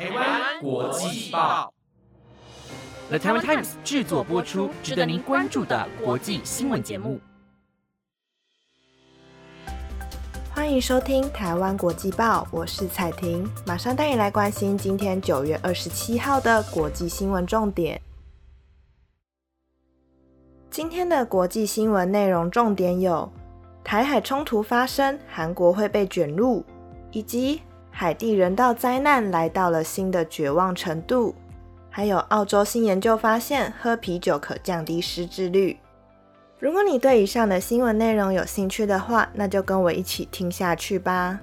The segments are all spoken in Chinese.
台湾国际报，The Taiwan Times 制作播出，值得您关注的国际新闻节目。欢迎收听台湾国际报，我是彩婷，马上带你来关心今天九月二十七号的国际新闻重点。今天的国际新闻内容重点有：台海冲突发生，韩国会被卷入，以及海地人道灾难来到了新的绝望程度。还有澳洲新研究发现，喝啤酒可降低失智率。如果你对以上的新闻内容有兴趣的话，那就跟我一起听下去吧。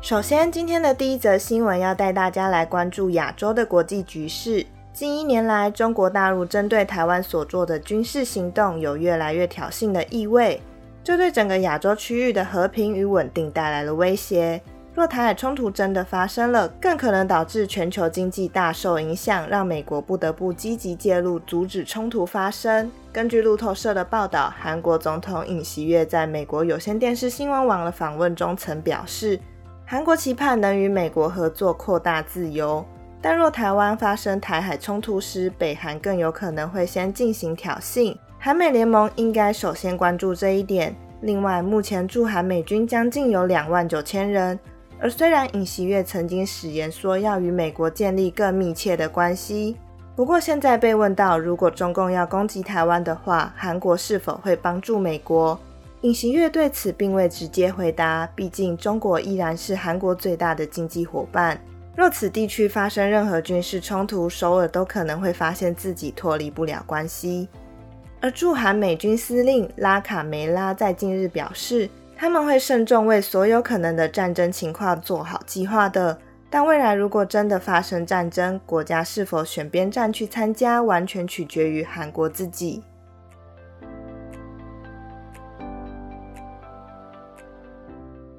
首先，今天的第一则新闻要带大家来关注亚洲的国际局势。近一年来，中国大陆针对台湾所做的军事行动有越来越挑衅的意味，这对整个亚洲区域的和平与稳定带来了威胁。若台海冲突真的发生了，更可能导致全球经济大受影响，让美国不得不积极介入，阻止冲突发生。根据路透社的报道，韩国总统尹锡悦在美国有线电视新闻网的访问中曾表示。韩国期盼能与美国合作扩大自由，但若台湾发生台海冲突时，北韩更有可能会先进行挑衅。韩美联盟应该首先关注这一点。另外，目前驻韩美军将近有两万九千人，而虽然尹锡悦曾经誓言说要与美国建立更密切的关系，不过现在被问到如果中共要攻击台湾的话，韩国是否会帮助美国？尹锡悦对此并未直接回答，毕竟中国依然是韩国最大的经济伙伴。若此地区发生任何军事冲突，首尔都可能会发现自己脱离不了关系。而驻韩美军司令拉卡梅拉在近日表示，他们会慎重为所有可能的战争情况做好计划的。但未来如果真的发生战争，国家是否选边站去参加，完全取决于韩国自己。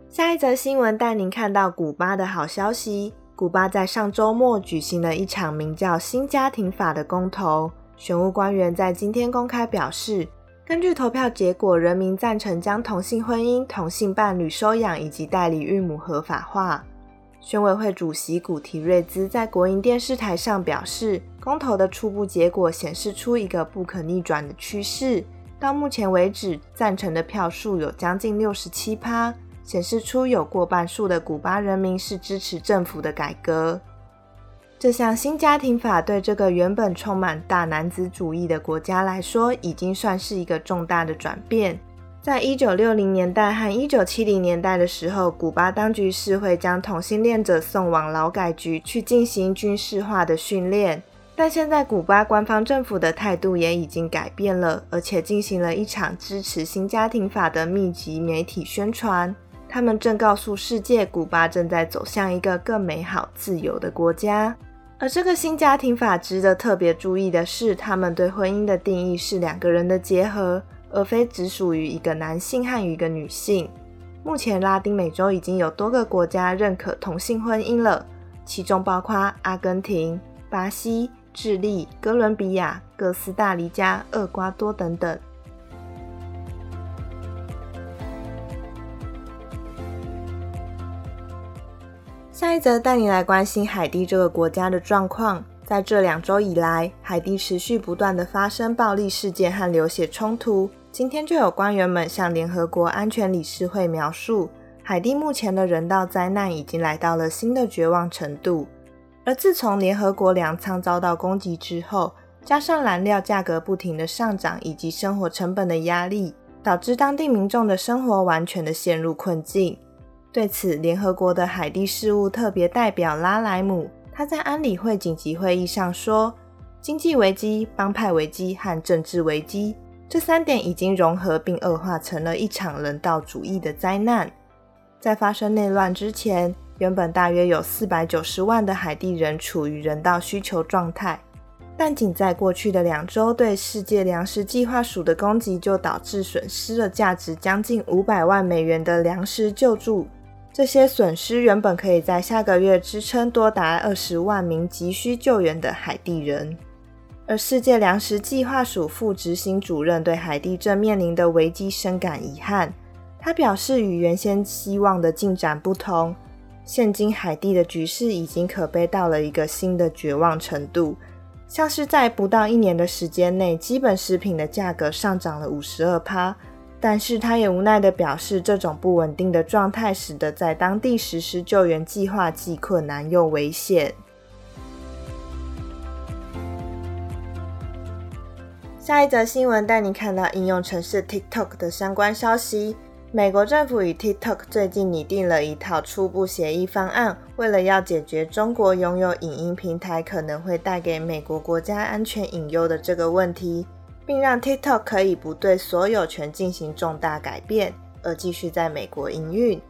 下一则新闻带您看到古巴的好消息。古巴在上周末举行了一场名叫“新家庭法”的公投，选务官员在今天公开表示，根据投票结果，人民赞成将同性婚姻、同性伴侣收养以及代理孕母合法化。选委会主席古提瑞兹在国营电视台上表示，公投的初步结果显示出一个不可逆转的趋势。到目前为止，赞成的票数有将近六十七趴。显示出有过半数的古巴人民是支持政府的改革。这项新家庭法对这个原本充满大男子主义的国家来说，已经算是一个重大的转变。在一九六零年代和一九七零年代的时候，古巴当局是会将同性恋者送往劳改局去进行军事化的训练。但现在，古巴官方政府的态度也已经改变了，而且进行了一场支持新家庭法的密集媒体宣传。他们正告诉世界，古巴正在走向一个更美好、自由的国家。而这个新家庭法值得特别注意的是，他们对婚姻的定义是两个人的结合，而非只属于一个男性和一个女性。目前，拉丁美洲已经有多个国家认可同性婚姻了，其中包括阿根廷、巴西、智利、哥伦比亚、哥斯达黎加、厄瓜多等等。下一则带你来关心海地这个国家的状况。在这两周以来，海地持续不断的发生暴力事件和流血冲突。今天就有官员们向联合国安全理事会描述，海地目前的人道灾难已经来到了新的绝望程度。而自从联合国粮仓遭到攻击之后，加上燃料价格不停的上涨，以及生活成本的压力，导致当地民众的生活完全的陷入困境。对此，联合国的海地事务特别代表拉莱姆，他在安理会紧急会议上说：“经济危机、帮派危机和政治危机这三点已经融合并恶化成了一场人道主义的灾难。在发生内乱之前，原本大约有四百九十万的海地人处于人道需求状态，但仅在过去的两周，对世界粮食计划署的攻击就导致损失了价值将近五百万美元的粮食救助。”这些损失原本可以在下个月支撑多达二十万名急需救援的海地人，而世界粮食计划署副执行主任对海地正面临的危机深感遗憾。他表示，与原先希望的进展不同，现今海地的局势已经可悲到了一个新的绝望程度。像是在不到一年的时间内，基本食品的价格上涨了五十二趴。但是他也无奈地表示，这种不稳定的状态使得在当地实施救援计划既困难又危险。下一则新闻带你看到应用程式 TikTok 的相关消息。美国政府与 TikTok 最近拟定了一套初步协议方案，为了要解决中国拥有影音平台可能会带给美国国家安全隐忧的这个问题，并让 TikTok 可以不对所有权进行重大改变，而继续在美国营运。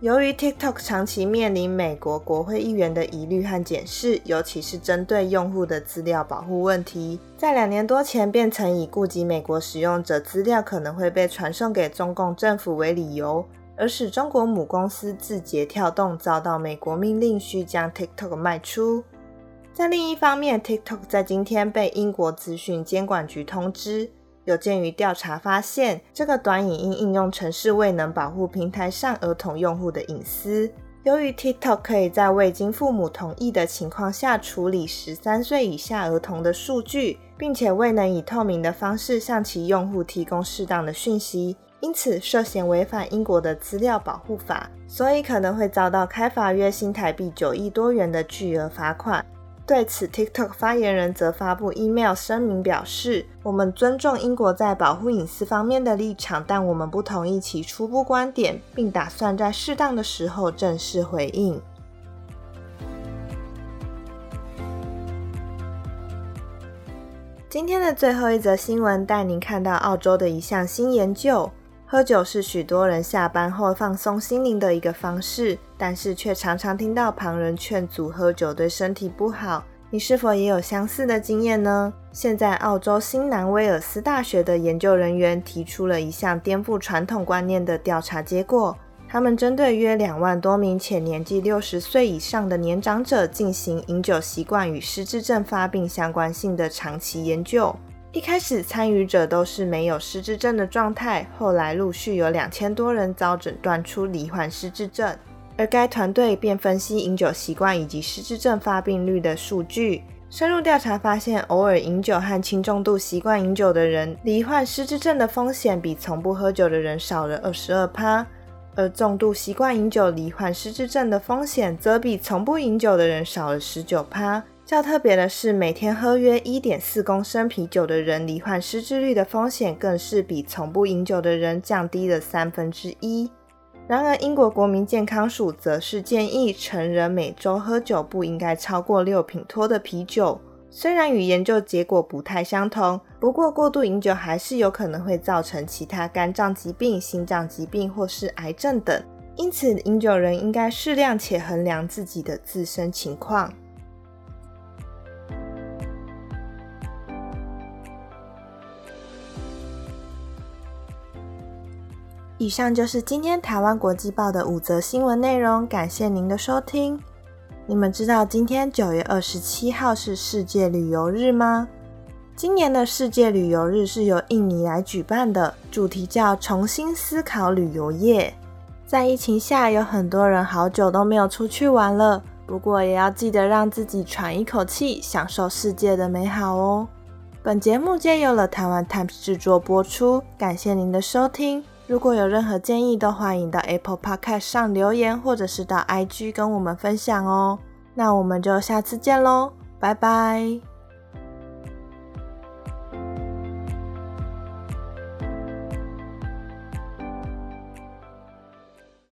由于 TikTok 长期面临美国国会议员的疑虑和检视，尤其是针对用户的资料保护问题，在两年多前便曾以顾及美国使用者资料可能会被传送给中共政府为理由，而使中国母公司字节跳动遭到美国命令需将 TikTok 卖出。在另一方面，TikTok 在今天被英国资讯监管局通知。有鉴于调查发现，这个短影音应用程式未能保护平台上儿童用户的隐私。由于 TikTok 可以在未经父母同意的情况下处理十三岁以下儿童的数据，并且未能以透明的方式向其用户提供适当的讯息，因此涉嫌违反英国的资料保护法，所以可能会遭到开罚约新台币九亿多元的巨额罚款。对此，TikTok 发言人则发布 email 声明表示：“我们尊重英国在保护隐私方面的立场，但我们不同意其初步观点，并打算在适当的时候正式回应。”今天的最后一则新闻带您看到澳洲的一项新研究。喝酒是许多人下班后放松心灵的一个方式，但是却常常听到旁人劝阻喝酒对身体不好。你是否也有相似的经验呢？现在，澳洲新南威尔斯大学的研究人员提出了一项颠覆传统观念的调查结果。他们针对约两万多名且年纪六十岁以上的年长者进行饮酒习惯与失智症发病相关性的长期研究。一开始参与者都是没有失智症的状态，后来陆续有两千多人遭诊断出罹患失智症，而该团队便分析饮酒习惯以及失智症发病率的数据。深入调查发现，偶尔饮酒和轻重度习惯饮酒的人，罹患失智症的风险比从不喝酒的人少了二十二趴，而重度习惯饮酒罹患失智症的风险则比从不饮酒的人少了十九趴。较特别的是，每天喝约一点四公升啤酒的人，罹患失智率的风险更是比从不饮酒的人降低了三分之一。然而，英国国民健康署则是建议成人每周喝酒不应该超过六品托的啤酒。虽然与研究结果不太相同，不过过度饮酒还是有可能会造成其他肝脏疾病、心脏疾病或是癌症等。因此，饮酒人应该适量且衡量自己的自身情况。以上就是今天台湾国际报的五则新闻内容，感谢您的收听。你们知道今天九月二十七号是世界旅游日吗？今年的世界旅游日是由印尼来举办的，主题叫“重新思考旅游业”。在疫情下，有很多人好久都没有出去玩了，不过也要记得让自己喘一口气，享受世界的美好哦。本节目借由了台湾 Times 制作播出，感谢您的收听。如果有任何建议，都欢迎到 Apple Podcast 上留言，或者是到 IG 跟我们分享哦。那我们就下次见喽，拜拜。